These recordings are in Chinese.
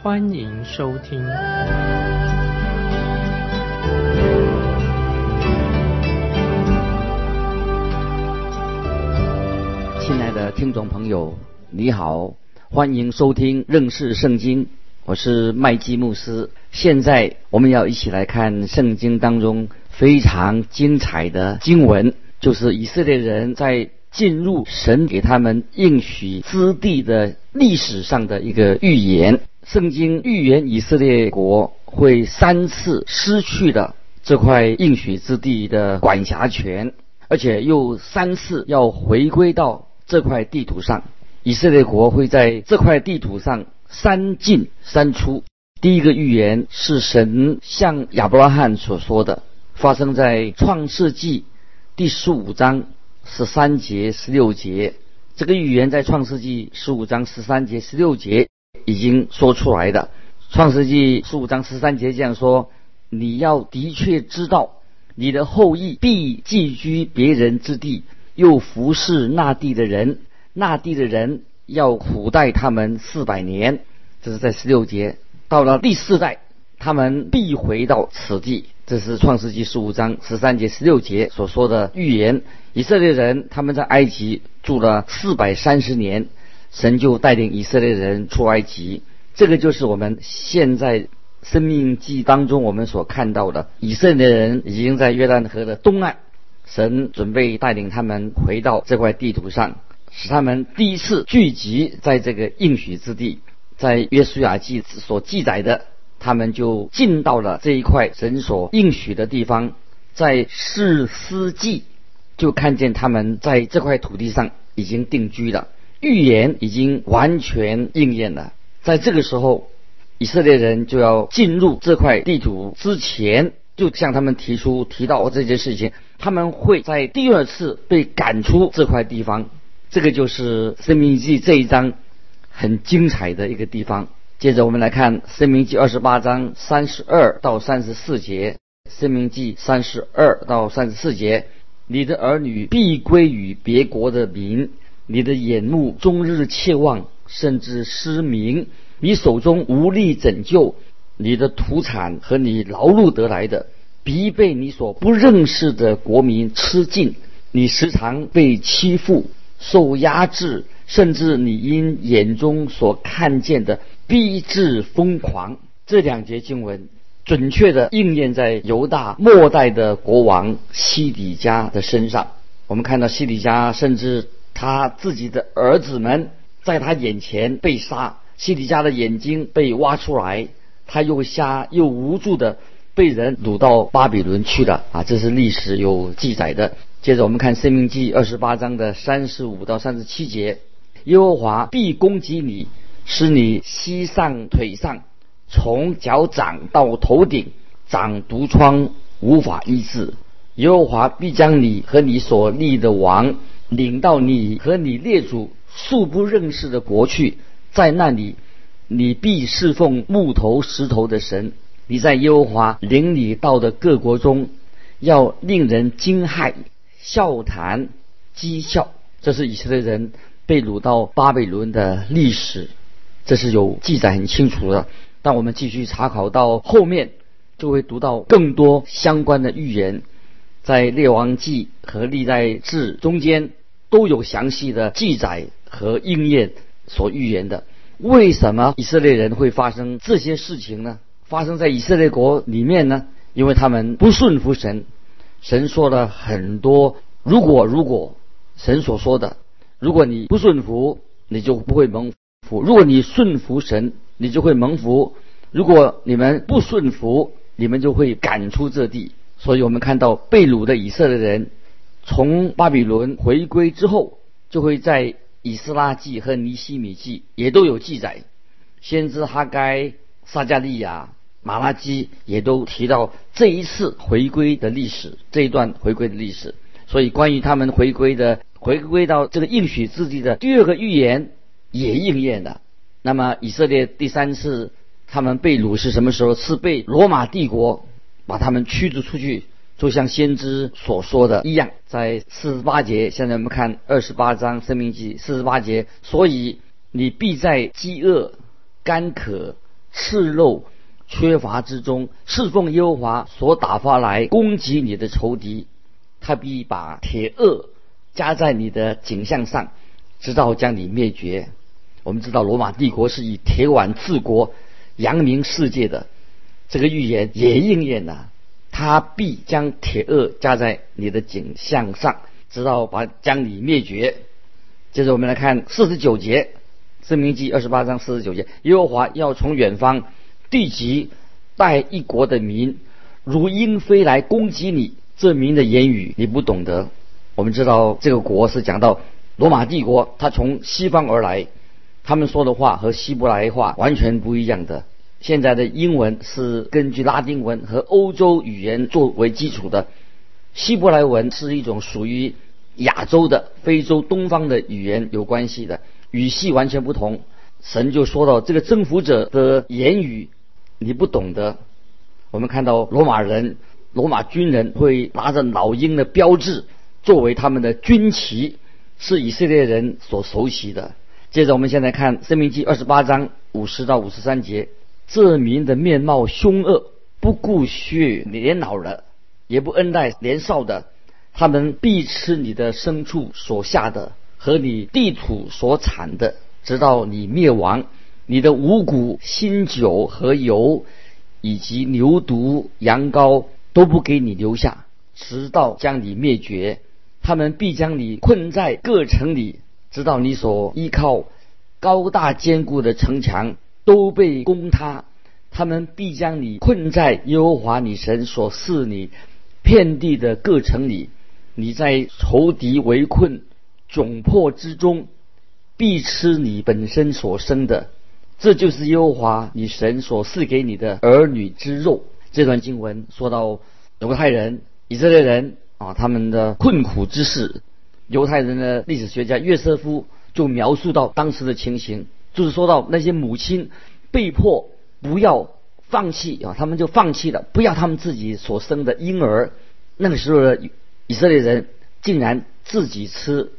欢迎收听。亲爱的听众朋友，你好，欢迎收听认识圣经，我是麦基牧师。现在我们要一起来看圣经当中非常精彩的经文，就是以色列人在进入神给他们应许之地的历史上的一个预言。圣经预言以色列国会三次失去了这块应许之地的管辖权，而且又三次要回归到这块地图上。以色列国会在这块地图上三进三出。第一个预言是神向亚伯拉罕所说的，发生在创世纪第十五章十三节、十六节。这个预言在创世纪十五章十三节、十六节已经说出来的。创世纪十五章十三节这样说：“你要的确知道，你的后裔必寄居别人之地，又服侍那地的人。那地的人要苦待他们四百年。”这是在十六节。到了第四代，他们必回到此地。这是创世纪十五章十三节、十六节所说的预言。以色列人他们在埃及住了四百三十年，神就带领以色列人出埃及。这个就是我们现在生命记当中我们所看到的，以色列人已经在约旦河的东岸，神准备带领他们回到这块地图上，使他们第一次聚集在这个应许之地。在约书亚记所记载的，他们就进到了这一块神所应许的地方。在士师记就看见他们在这块土地上已经定居了，预言已经完全应验了。在这个时候，以色列人就要进入这块地图之前，就向他们提出提到这件事情，他们会在第二次被赶出这块地方。这个就是生命记这一章。很精彩的一个地方。接着我们来看《生命记》二十八章三十二到三十四节，《生命记》三十二到三十四节：你的儿女必归于别国的民，你的眼目终日切望，甚至失明。你手中无力拯救，你的土产和你劳碌得来的，必被你所不认识的国民吃尽。你时常被欺负，受压制。甚至你因眼中所看见的逼至疯狂，这两节经文准确地应验在犹大末代的国王西底家的身上。我们看到西底家甚至他自己的儿子们在他眼前被杀，西底家的眼睛被挖出来，他又瞎又无助的被人掳到巴比伦去了啊！这是历史有记载的。接着我们看《生命记》二十八章的三十五到三十七节。耶和华必攻击你，使你膝上腿上，从脚掌到头顶长毒疮，无法医治。耶和华必将你和你所立的王领到你和你列祖素不认识的国去，在那里，你必侍奉木头石头的神。你在耶和华领你到的各国中，要令人惊骇、笑谈、讥笑。这是以色列人。被掳到巴比伦的历史，这是有记载很清楚的。但我们继续查考到后面，就会读到更多相关的预言，在列王记和历代志中间都有详细的记载和应验所预言的。为什么以色列人会发生这些事情呢？发生在以色列国里面呢？因为他们不顺服神，神说了很多如果如果神所说的。如果你不顺服，你就不会蒙福；如果你顺服神，你就会蒙福。如果你们不顺服，你们就会赶出这地。所以我们看到被掳的以色列人从巴比伦回归之后，就会在以斯拉记和尼西米记也都有记载。先知哈该、撒加利亚、马拉基也都提到这一次回归的历史，这一段回归的历史。所以，关于他们回归的回归到这个应许之地的第二个预言也应验了。那么，以色列第三次他们被掳是什么时候？是被罗马帝国把他们驱逐出去，就像先知所说的一样，在四十八节。现在我们看二十八章《生命记》四十八节。所以，你必在饥饿、干渴、赤肉、缺乏之中侍奉耶和华所打发来攻击你的仇敌。他必把铁轭加在你的颈项上，直到将你灭绝。我们知道罗马帝国是以铁腕治国、扬名世界的，这个预言也应验了。他必将铁轭加在你的颈项上，直到把将你灭绝。接着我们来看四十九节，《生命记》二十八章四十九节：耶和华要从远方地级带一国的民，如鹰飞来攻击你。这民的言语你不懂得。我们知道这个国是讲到罗马帝国，他从西方而来，他们说的话和希伯来话完全不一样的。现在的英文是根据拉丁文和欧洲语言作为基础的，希伯来文是一种属于亚洲的、非洲东方的语言有关系的，语系完全不同。神就说到这个征服者的言语你不懂得。我们看到罗马人。罗马军人会拿着老鹰的标志作为他们的军旗，是以色列人所熟悉的。接着，我们现在看《生命记》二十八章五十到五十三节：这民的面貌凶恶，不顾血年老了，也不恩待年少的，他们必吃你的牲畜所下的和你地土所产的，直到你灭亡。你的五谷、新酒和油，以及牛犊、羊羔。都不给你留下，直到将你灭绝。他们必将你困在各城里，直到你所依靠高大坚固的城墙都被攻塌。他们必将你困在耶和华你神所赐你遍地的各城里。你在仇敌围困窘迫之中，必吃你本身所生的。这就是耶和华你神所赐给你的儿女之肉。这段经文说到犹太人、以色列人啊，他们的困苦之事。犹太人的历史学家约瑟夫就描述到当时的情形，就是说到那些母亲被迫不要放弃啊，他们就放弃了，不要他们自己所生的婴儿。那个时候的以色列人竟然自己吃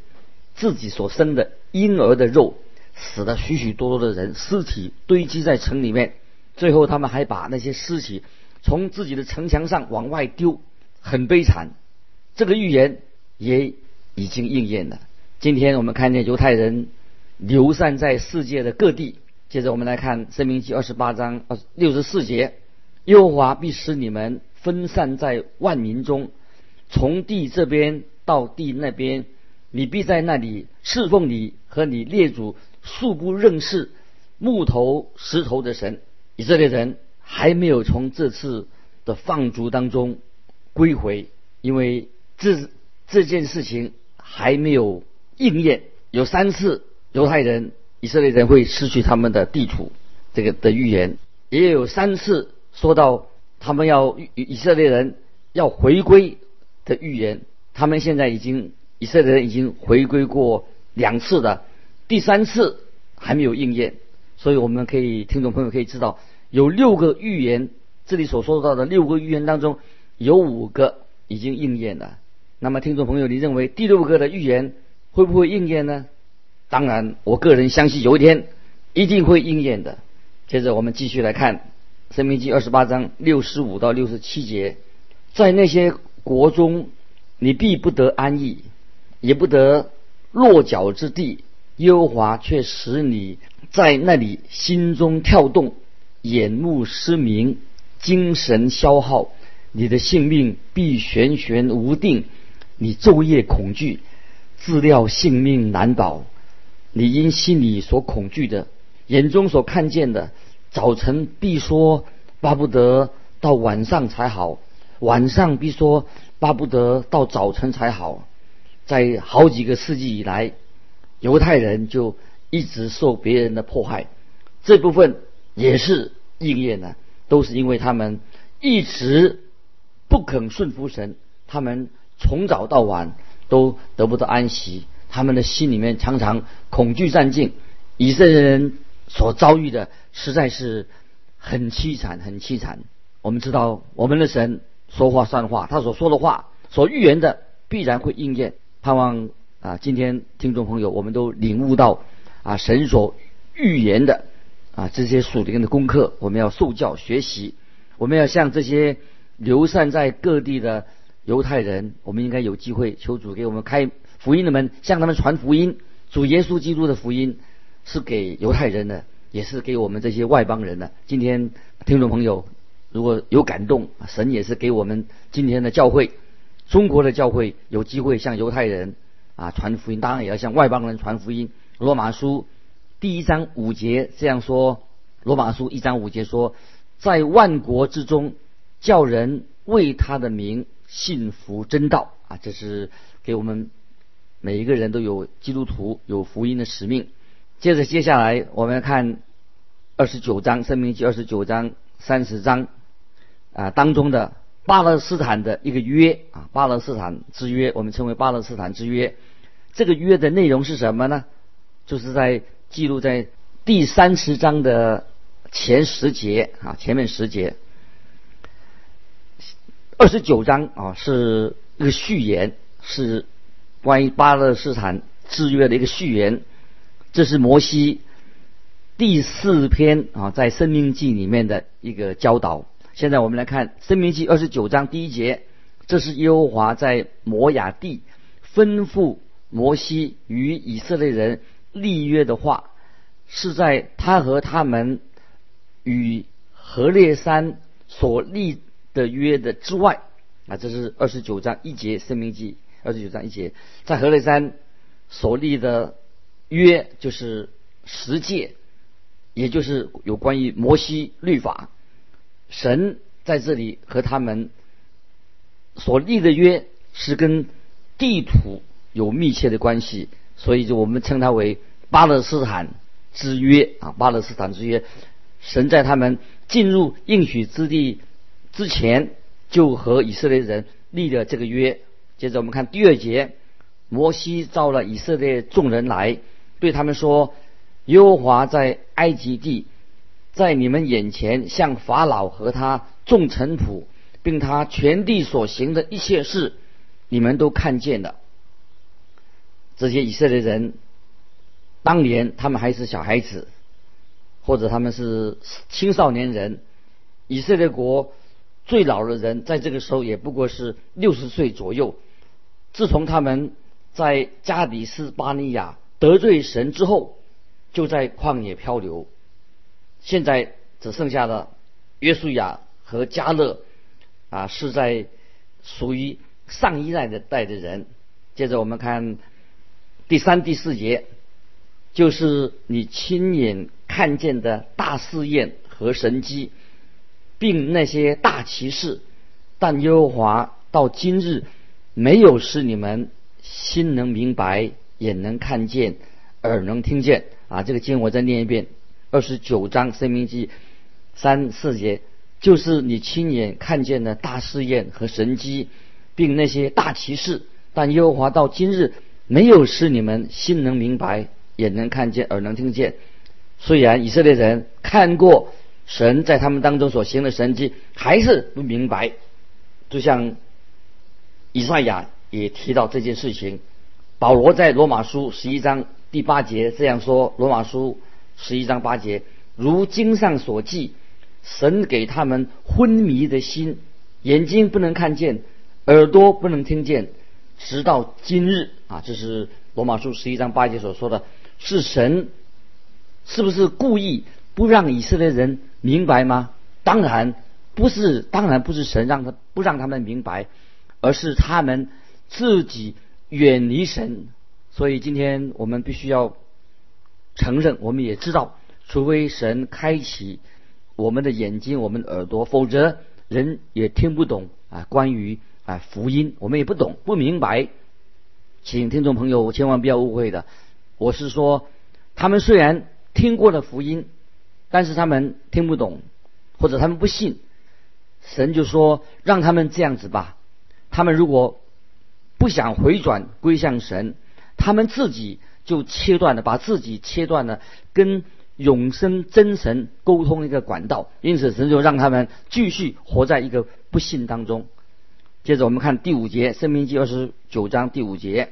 自己所生的婴儿的肉，死了许许多多的人，尸体堆积在城里面。最后，他们还把那些尸体。从自己的城墙上往外丢，很悲惨。这个预言也已经应验了。今天我们看见犹太人流散在世界的各地。接着我们来看《生命记》二十八章二六十四节：耶和华必使你们分散在万民中，从地这边到地那边，你必在那里侍奉你和你列祖素不认识木头石头的神以色列人。还没有从这次的放逐当中归回，因为这这件事情还没有应验。有三次犹太人、以色列人会失去他们的地图，这个的预言也有三次说到他们要以色列人要回归的预言。他们现在已经以色列人已经回归过两次的，第三次还没有应验，所以我们可以听众朋友可以知道。有六个预言，这里所说到的六个预言当中，有五个已经应验了。那么，听众朋友，你认为第六个的预言会不会应验呢？当然，我个人相信有一天一定会应验的。接着，我们继续来看《生命记》二十八章六十五到六十七节，在那些国中，你必不得安逸，也不得落脚之地，耶和华却使你在那里心中跳动。眼目失明，精神消耗，你的性命必悬悬无定。你昼夜恐惧，自料性命难保。你因心里所恐惧的，眼中所看见的，早晨必说巴不得到晚上才好，晚上必说巴不得到早晨才好。在好几个世纪以来，犹太人就一直受别人的迫害。这部分。也是应验了。都是因为他们一直不肯顺服神，他们从早到晚都得不到安息，他们的心里面常常恐惧战境。以色列人所遭遇的实在是很凄惨，很凄惨。我们知道，我们的神说话算话，他所说的话，所预言的必然会应验。盼望啊，今天听众朋友，我们都领悟到啊，神所预言的啊这些属灵的功课，我们要受教学习。我们要向这些流散在各地的犹太人，我们应该有机会求主给我们开福音的门，向他们传福音。主耶稣基督的福音是给犹太人的，也是给我们这些外邦人的。今天听众朋友如果有感动，神也是给我们今天的教会。中国的教会有机会向犹太人啊传福音，当然也要向外邦人传福音。罗马书第一章五节这样说：罗马书一章五节说，在万国之中叫人为他的名信服真道啊，这是给我们每一个人都有基督徒有福音的使命。接着接下来我们看二十九章《生命记》二十九章三十章啊当中的。巴勒斯坦的一个约啊，巴勒斯坦之约，我们称为巴勒斯坦之约。这个约的内容是什么呢？就是在记录在第三十章的前十节啊，前面十节。二十九章啊，是一个序言，是关于巴勒斯坦制约的一个序言。这是摩西第四篇啊，在生命记里面的一个教导。现在我们来看《生命记》二十九章第一节，这是耶和华在摩亚地吩咐摩西与以色列人立约的话，是在他和他们与何烈山所立的约的之外啊。这是二十九章一节《生命记》二十九章一节，在何烈山所立的约就是十诫，也就是有关于摩西律法。神在这里和他们所立的约是跟地土有密切的关系，所以就我们称它为巴勒斯坦之约啊，巴勒斯坦之约。神在他们进入应许之地之前，就和以色列人立了这个约。接着我们看第二节，摩西召了以色列众人来，对他们说：“耶和华在埃及地。”在你们眼前，向法老和他众臣仆，并他全地所行的一切事，你们都看见了。这些以色列人，当年他们还是小孩子，或者他们是青少年人。以色列国最老的人，在这个时候也不过是六十岁左右。自从他们在加底斯巴尼亚得罪神之后，就在旷野漂流。现在只剩下了约书亚和加勒啊，是在属于上一代的代的人。接着我们看第三、第四节，就是你亲眼看见的大试验和神迹，并那些大骑士。但耶和华到今日没有使你们心能明白，眼能看见，耳能听见。啊，这个经我再念一遍。二十九章《生命记》三四节，就是你亲眼看见的大试验和神迹，并那些大骑士。但耶和华到今日没有使你们心能明白，也能看见，耳能听见。虽然以色列人看过神在他们当中所行的神迹，还是不明白。就像以赛亚也提到这件事情。保罗在罗马书十一章第八节这样说：罗马书。十一章八节，如经上所记，神给他们昏迷的心，眼睛不能看见，耳朵不能听见，直到今日啊！这是罗马书十一章八节所说的，是神是不是故意不让以色列人明白吗？当然不是，当然不是神让他不让他们明白，而是他们自己远离神。所以今天我们必须要。承认，我们也知道，除非神开启我们的眼睛、我们耳朵，否则人也听不懂啊。关于啊福音，我们也不懂、不明白。请听众朋友千万不要误会的，我是说，他们虽然听过了福音，但是他们听不懂，或者他们不信，神就说让他们这样子吧。他们如果不想回转归向神，他们自己就切断了，把自己切断了跟永生真神沟通一个管道。因此，神就让他们继续活在一个不幸当中。接着我们看第五节，《生命记》二十九章第五节：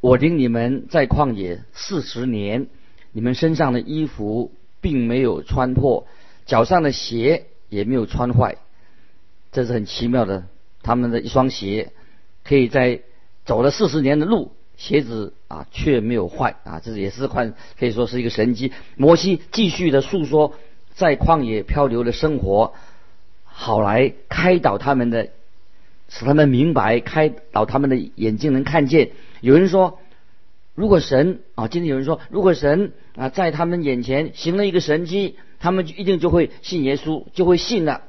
我领你们在旷野四十年，你们身上的衣服并没有穿破，脚上的鞋也没有穿坏。这是很奇妙的，他们的一双鞋可以在走了四十年的路，鞋子啊却没有坏啊，这也是块可以说是一个神迹。摩西继续的诉说在旷野漂流的生活，好来开导他们的。使他们明白，开导他们的眼睛能看见。有人说，如果神啊，今天有人说，如果神啊在他们眼前行了一个神迹，他们就一定就会信耶稣，就会信了。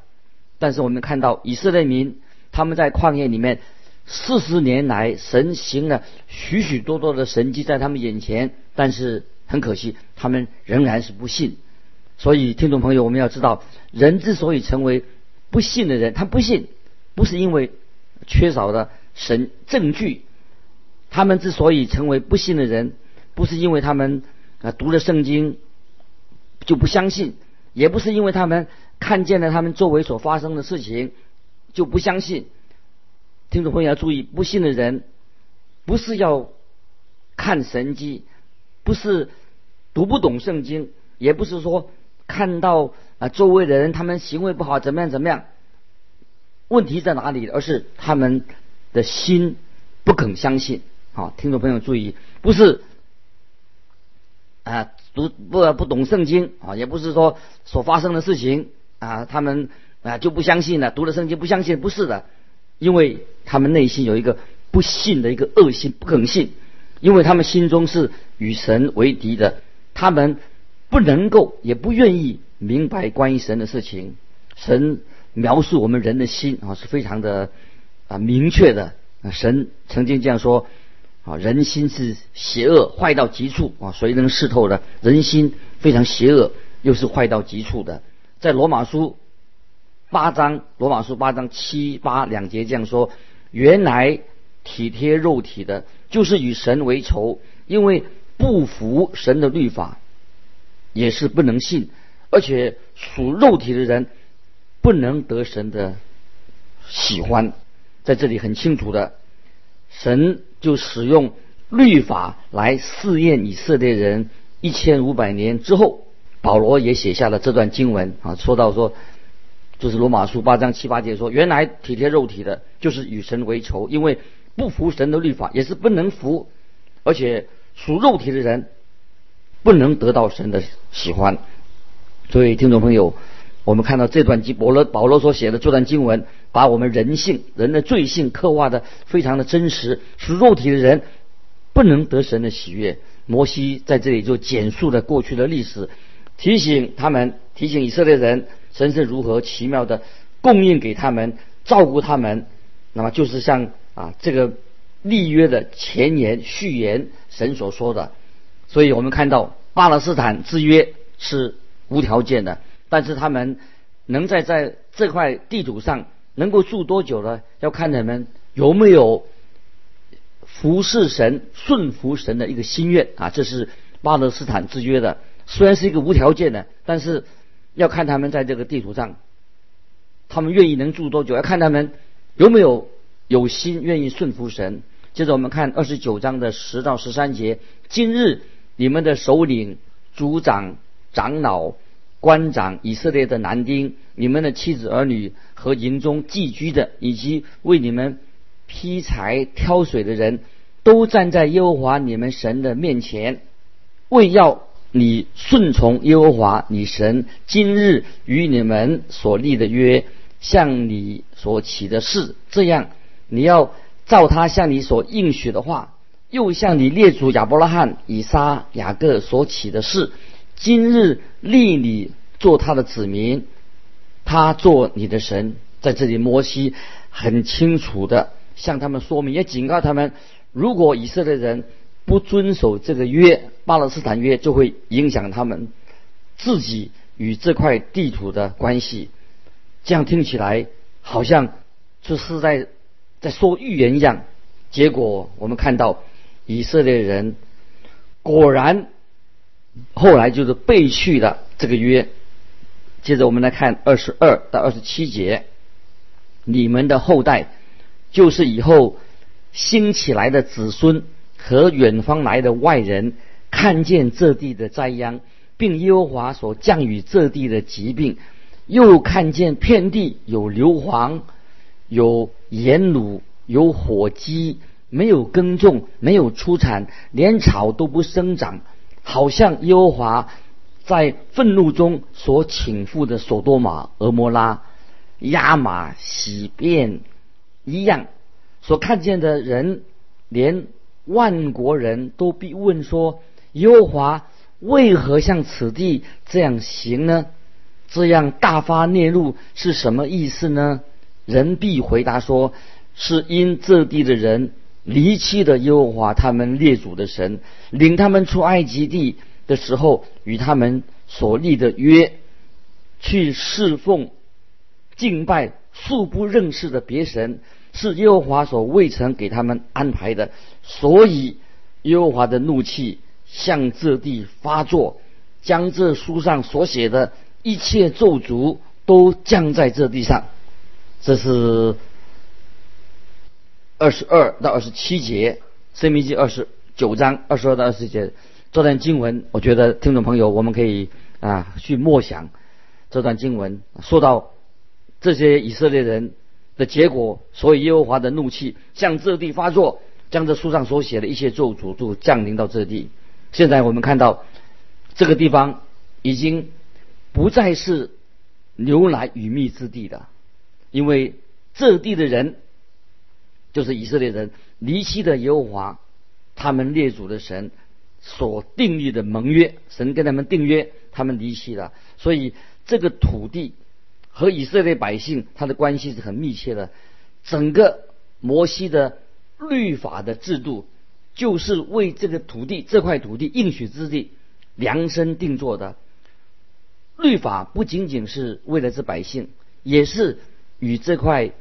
但是我们看到以色列民他们在旷野里面四十年来，神行了许许多多的神迹在他们眼前，但是很可惜，他们仍然是不信。所以，听众朋友，我们要知道，人之所以成为不信的人，他不信不是因为。缺少的神证据，他们之所以成为不信的人，不是因为他们啊读了圣经就不相信，也不是因为他们看见了他们周围所发生的事情就不相信。听众朋友要注意，不信的人不是要看神迹，不是读不懂圣经，也不是说看到啊周围的人他们行为不好怎么样怎么样。问题在哪里？而是他们的心不肯相信。好，听众朋友注意，不是啊读不不懂圣经啊，也不是说所发生的事情啊，他们啊就不相信了。读了圣经不相信，不是的，因为他们内心有一个不信的一个恶心，不肯信，因为他们心中是与神为敌的，他们不能够也不愿意明白关于神的事情，神。描述我们人的心啊是非常的啊明确的。神曾经这样说：啊，人心是邪恶，坏到极处啊，谁能识透的？人心非常邪恶，又是坏到极处的。在罗马书八章，罗马书八章七八两节这样说：原来体贴肉体的，就是与神为仇，因为不服神的律法，也是不能信，而且属肉体的人。不能得神的喜欢，在这里很清楚的，神就使用律法来试验以色列人一千五百年之后，保罗也写下了这段经文啊，说到说，就是罗马书八章七八节说，原来体贴肉体的，就是与神为仇，因为不服神的律法，也是不能服，而且属肉体的人不能得到神的喜欢，所以听众朋友。我们看到这段经，保罗保罗所写的这段经文，把我们人性、人的罪性刻画的非常的真实。属肉体的人不能得神的喜悦。摩西在这里就简述了过去的历史，提醒他们，提醒以色列人，神是如何奇妙的供应给他们，照顾他们。那么就是像啊这个立约的前言、序言，神所说的。所以我们看到巴勒斯坦之约是无条件的。但是他们能在在这块地图上能够住多久呢？要看他们有没有服侍神、顺服神的一个心愿啊！这是巴勒斯坦之约的，虽然是一个无条件的，但是要看他们在这个地图上，他们愿意能住多久，要看他们有没有有心愿意顺服神。接着我们看二十九章的十到十三节：今日你们的首领、族长、长老。官长以色列的男丁，你们的妻子儿女和营中寄居的，以及为你们劈柴挑水的人，都站在耶和华你们神的面前，为要你顺从耶和华你神今日与你们所立的约，向你所起的誓，这样你要照他向你所应许的话，又向你列祖亚伯拉罕、以撒、雅各所起的誓。今日立你做他的子民，他做你的神。在这里，摩西很清楚的向他们说明，也警告他们：如果以色列人不遵守这个约，巴勒斯坦约就会影响他们自己与这块地图的关系。这样听起来好像就是在在说预言一样。结果我们看到以色列人果然后来就是背去了这个约。接着我们来看二十二到二十七节，你们的后代就是以后兴起来的子孙和远方来的外人，看见这地的灾殃，并耶和华所降雨这地的疾病，又看见遍地有硫磺、有盐卤、有火鸡，没有耕种，没有出产，连草都不生长，好像耶和华。在愤怒中所倾覆的索多玛、俄摩拉、亚玛、洗变一样，所看见的人，连万国人都必问说：耶和华为何向此地这样行呢？这样大发孽怒是什么意思呢？人必回答说：是因这地的人离弃了耶和华他们列祖的神，领他们出埃及地。的时候，与他们所立的约，去侍奉、敬拜素不认识的别神，是耶和华所未曾给他们安排的。所以，耶和华的怒气向这地发作，将这书上所写的一切咒诅都降在这地上。这是二十二到二十七节，《生命记》二十九章二十二到二十节。这段经文，我觉得听众朋友，我们可以啊去默想这段经文，说到这些以色列人的结果，所以耶和华的怒气向这地发作，将这书上所写的一些咒诅就降临到这地。现在我们看到这个地方已经不再是牛奶与蜜之地的，因为这地的人就是以色列人离弃的耶和华，他们列祖的神。所订立的盟约，神跟他们订约，他们离弃了，所以这个土地和以色列百姓他的关系是很密切的。整个摩西的律法的制度，就是为这个土地这块土地应许之地量身定做的。律法不仅仅是为了这百姓，也是与这块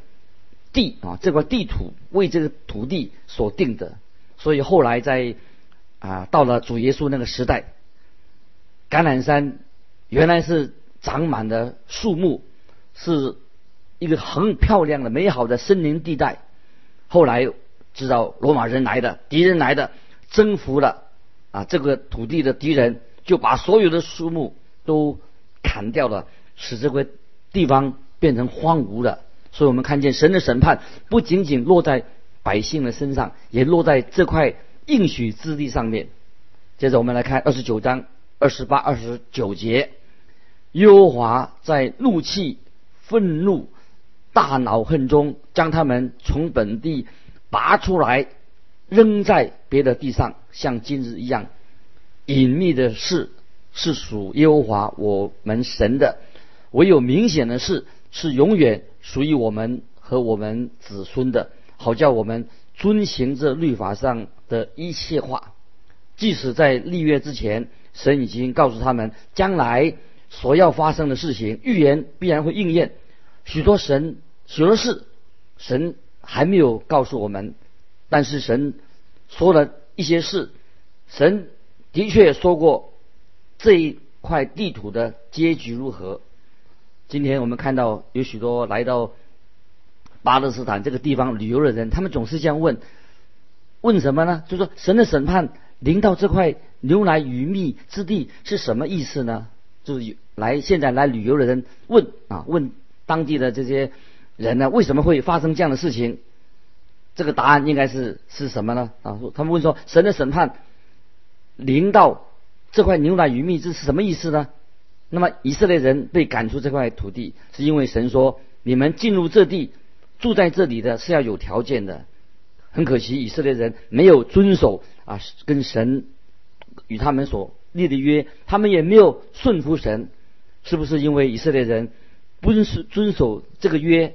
地啊这块地土为这个土地所定的。所以后来在啊，到了主耶稣那个时代，橄榄山原来是长满了树木，是一个很漂亮的、美好的森林地带。后来知道罗马人来的，敌人来的，征服了啊这个土地的敌人，就把所有的树木都砍掉了，使这个地方变成荒芜了。所以我们看见神的审判不仅仅落在百姓的身上，也落在这块。应许之地上面，接着我们来看二十九章二十八、二十九节。耶和华在怒气、愤怒、大恼恨中，将他们从本地拔出来，扔在别的地上，像今日一样。隐秘的事是属耶和华我们神的，唯有明显的事是永远属于我们和我们子孙的，好叫我们遵行这律法上。的一切话，即使在立约之前，神已经告诉他们将来所要发生的事情，预言必然会应验。许多神许多事，神还没有告诉我们，但是神说了一些事，神的确说过这一块地图的结局如何。今天我们看到有许多来到巴勒斯坦这个地方旅游的人，他们总是这样问。问什么呢？就说神的审判临到这块牛奶与蜜之地是什么意思呢？就是来现在来旅游的人问啊，问当地的这些人呢，为什么会发生这样的事情？这个答案应该是是什么呢？啊，他们问说神的审判临到这块牛奶与蜜汁是什么意思呢？那么以色列人被赶出这块土地，是因为神说你们进入这地住在这里的是要有条件的。很可惜，以色列人没有遵守啊，跟神与他们所立的约，他们也没有顺服神，是不是因为以色列人不遵遵守这个约，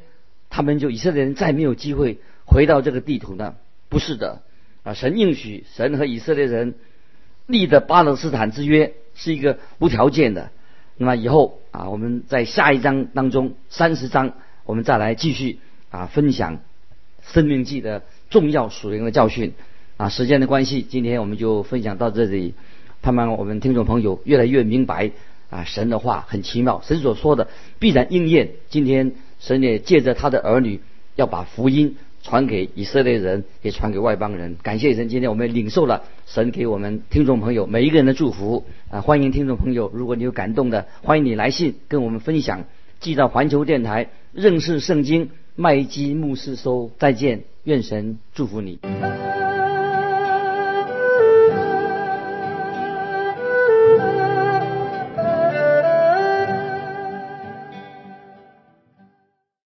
他们就以色列人再没有机会回到这个地图呢？不是的，啊，神应许神和以色列人立的巴勒斯坦之约是一个无条件的，那么以后啊，我们在下一章当中三十章，我们再来继续啊分享生命记的重要属灵的教训。啊，时间的关系，今天我们就分享到这里。盼望我们听众朋友越来越明白啊，神的话很奇妙，神所说的必然应验。今天神也借着他的儿女要把福音传给以色列人，也传给外邦人。感谢神，今天我们领受了神给我们听众朋友每一个人的祝福啊！欢迎听众朋友，如果你有感动的，欢迎你来信跟我们分享，寄到环球电台认识圣经麦基牧师收。再见，愿神祝福你。